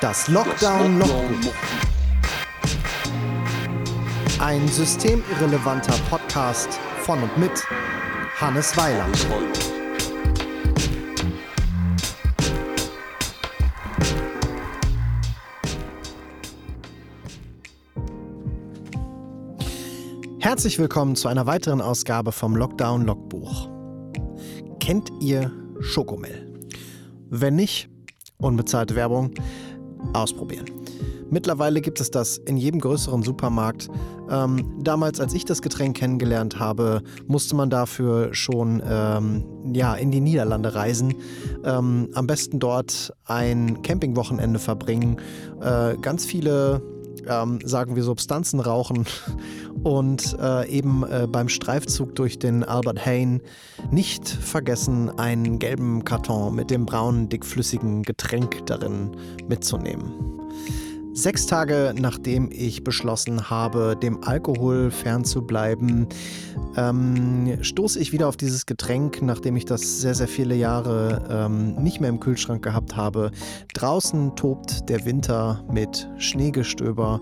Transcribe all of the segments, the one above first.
Das Lockdown Logbuch. Ein systemirrelevanter Podcast von und mit Hannes Weiland. Herzlich willkommen zu einer weiteren Ausgabe vom Lockdown Logbuch. Kennt ihr Schokomel? Wenn nicht, unbezahlte Werbung, ausprobieren. Mittlerweile gibt es das in jedem größeren Supermarkt. Ähm, damals, als ich das Getränk kennengelernt habe, musste man dafür schon ähm, ja, in die Niederlande reisen. Ähm, am besten dort ein Campingwochenende verbringen. Äh, ganz viele ähm, sagen wir, Substanzen rauchen und äh, eben äh, beim Streifzug durch den Albert Hain nicht vergessen, einen gelben Karton mit dem braunen, dickflüssigen Getränk darin mitzunehmen. Sechs Tage nachdem ich beschlossen habe, dem Alkohol fernzubleiben, ähm, stoße ich wieder auf dieses Getränk, nachdem ich das sehr, sehr viele Jahre ähm, nicht mehr im Kühlschrank gehabt habe. Draußen tobt der Winter mit Schneegestöber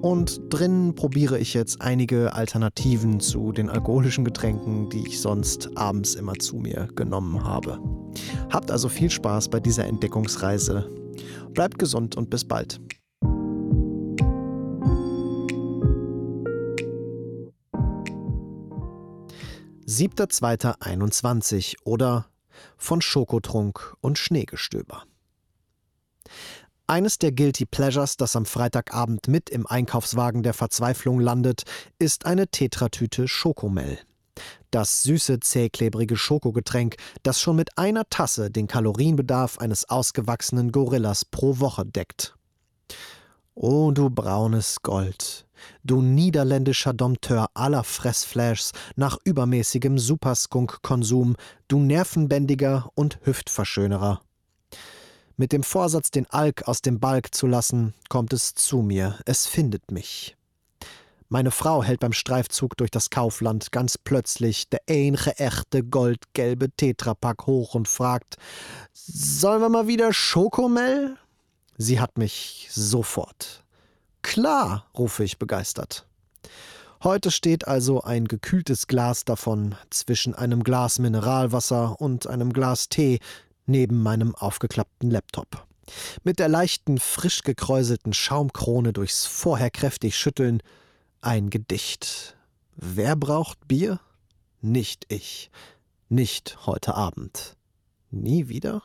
und drinnen probiere ich jetzt einige Alternativen zu den alkoholischen Getränken, die ich sonst abends immer zu mir genommen habe. Habt also viel Spaß bei dieser Entdeckungsreise. Bleibt gesund und bis bald. 7.2.21 oder von Schokotrunk und Schneegestöber. Eines der Guilty Pleasures, das am Freitagabend mit im Einkaufswagen der Verzweiflung landet, ist eine Tetratüte Schokomel. Das süße, zähklebrige Schokogetränk, das schon mit einer Tasse den Kalorienbedarf eines ausgewachsenen Gorillas pro Woche deckt. O du braunes Gold, du niederländischer Dompteur aller Fressflashs nach übermäßigem Superskunk-Konsum, du Nervenbändiger und Hüftverschönerer. Mit dem Vorsatz, den Alk aus dem Balk zu lassen, kommt es zu mir, es findet mich. Meine Frau hält beim Streifzug durch das Kaufland ganz plötzlich der einige echte goldgelbe Tetrapack hoch und fragt: Sollen wir mal wieder Schokomel? Sie hat mich sofort. Klar, rufe ich begeistert. Heute steht also ein gekühltes Glas davon zwischen einem Glas Mineralwasser und einem Glas Tee neben meinem aufgeklappten Laptop. Mit der leichten, frisch gekräuselten Schaumkrone durchs vorher kräftig Schütteln ein Gedicht. Wer braucht Bier? Nicht ich. Nicht heute Abend. Nie wieder?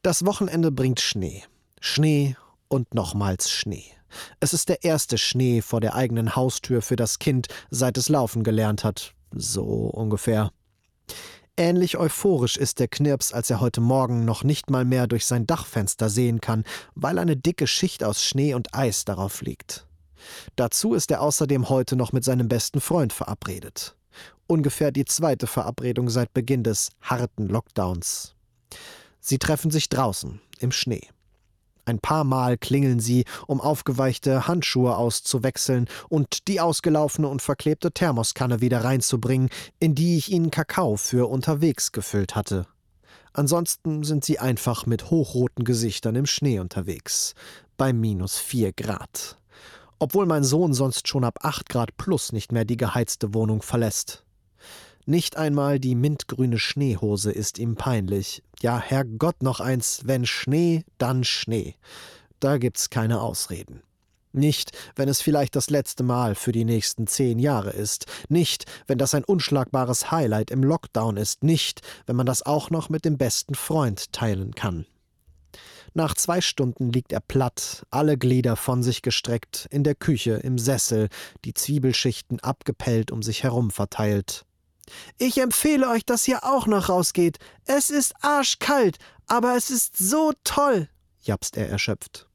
Das Wochenende bringt Schnee. Schnee und nochmals Schnee. Es ist der erste Schnee vor der eigenen Haustür für das Kind, seit es laufen gelernt hat. So ungefähr. Ähnlich euphorisch ist der Knirps, als er heute Morgen noch nicht mal mehr durch sein Dachfenster sehen kann, weil eine dicke Schicht aus Schnee und Eis darauf liegt. Dazu ist er außerdem heute noch mit seinem besten Freund verabredet. Ungefähr die zweite Verabredung seit Beginn des harten Lockdowns. Sie treffen sich draußen, im Schnee. Ein paar Mal klingeln sie, um aufgeweichte Handschuhe auszuwechseln und die ausgelaufene und verklebte Thermoskanne wieder reinzubringen, in die ich ihnen Kakao für unterwegs gefüllt hatte. Ansonsten sind sie einfach mit hochroten Gesichtern im Schnee unterwegs, bei minus vier Grad. Obwohl mein Sohn sonst schon ab acht Grad plus nicht mehr die geheizte Wohnung verlässt. Nicht einmal die mintgrüne Schneehose ist ihm peinlich. Ja, Herrgott noch eins, wenn Schnee, dann Schnee. Da gibt's keine Ausreden. Nicht, wenn es vielleicht das letzte Mal für die nächsten zehn Jahre ist. Nicht, wenn das ein unschlagbares Highlight im Lockdown ist. Nicht, wenn man das auch noch mit dem besten Freund teilen kann. Nach zwei Stunden liegt er platt, alle Glieder von sich gestreckt, in der Küche, im Sessel, die Zwiebelschichten abgepellt um sich herum verteilt. Ich empfehle euch, dass ihr auch noch rausgeht. Es ist arschkalt, aber es ist so toll, japst er erschöpft.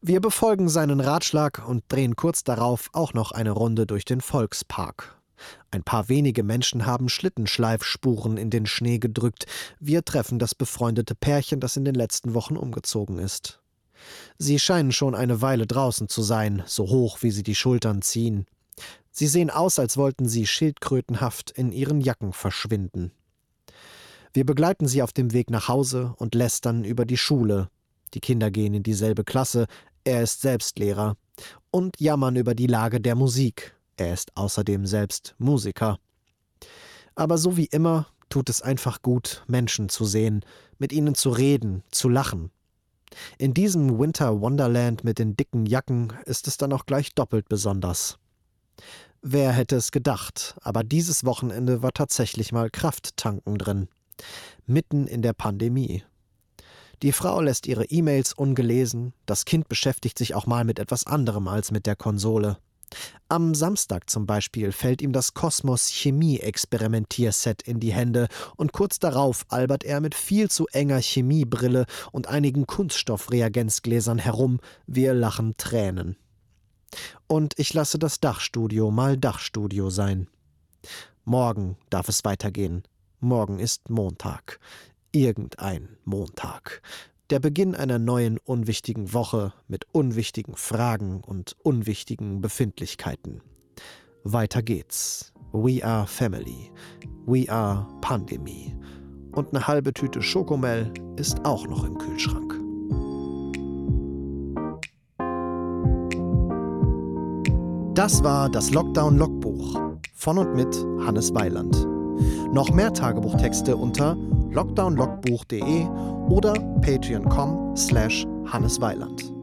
Wir befolgen seinen Ratschlag und drehen kurz darauf auch noch eine Runde durch den Volkspark. Ein paar wenige Menschen haben Schlittenschleifspuren in den Schnee gedrückt. Wir treffen das befreundete Pärchen, das in den letzten Wochen umgezogen ist. Sie scheinen schon eine Weile draußen zu sein, so hoch wie sie die Schultern ziehen. Sie sehen aus, als wollten sie schildkrötenhaft in ihren Jacken verschwinden. Wir begleiten sie auf dem Weg nach Hause und lästern über die Schule. Die Kinder gehen in dieselbe Klasse, er ist selbst Lehrer. Und jammern über die Lage der Musik, er ist außerdem selbst Musiker. Aber so wie immer tut es einfach gut, Menschen zu sehen, mit ihnen zu reden, zu lachen. In diesem Winter Wonderland mit den dicken Jacken ist es dann auch gleich doppelt besonders. Wer hätte es gedacht, aber dieses Wochenende war tatsächlich mal Krafttanken drin. Mitten in der Pandemie. Die Frau lässt ihre E-Mails ungelesen, das Kind beschäftigt sich auch mal mit etwas anderem als mit der Konsole. Am Samstag zum Beispiel fällt ihm das Kosmos Chemie-Experimentierset in die Hände und kurz darauf albert er mit viel zu enger Chemiebrille und einigen Kunststoffreagenzgläsern herum, wir lachen Tränen. Und ich lasse das Dachstudio mal Dachstudio sein. Morgen darf es weitergehen. Morgen ist Montag. Irgendein Montag der Beginn einer neuen unwichtigen Woche mit unwichtigen Fragen und unwichtigen Befindlichkeiten. Weiter geht's. We are Family. We are Pandemie. Und eine halbe Tüte Schokomel ist auch noch im Kühlschrank. Das war das Lockdown-Logbuch von und mit Hannes Weiland. Noch mehr Tagebuchtexte unter lockdownlogbuch.de oder patreon.com slash hannesweiland.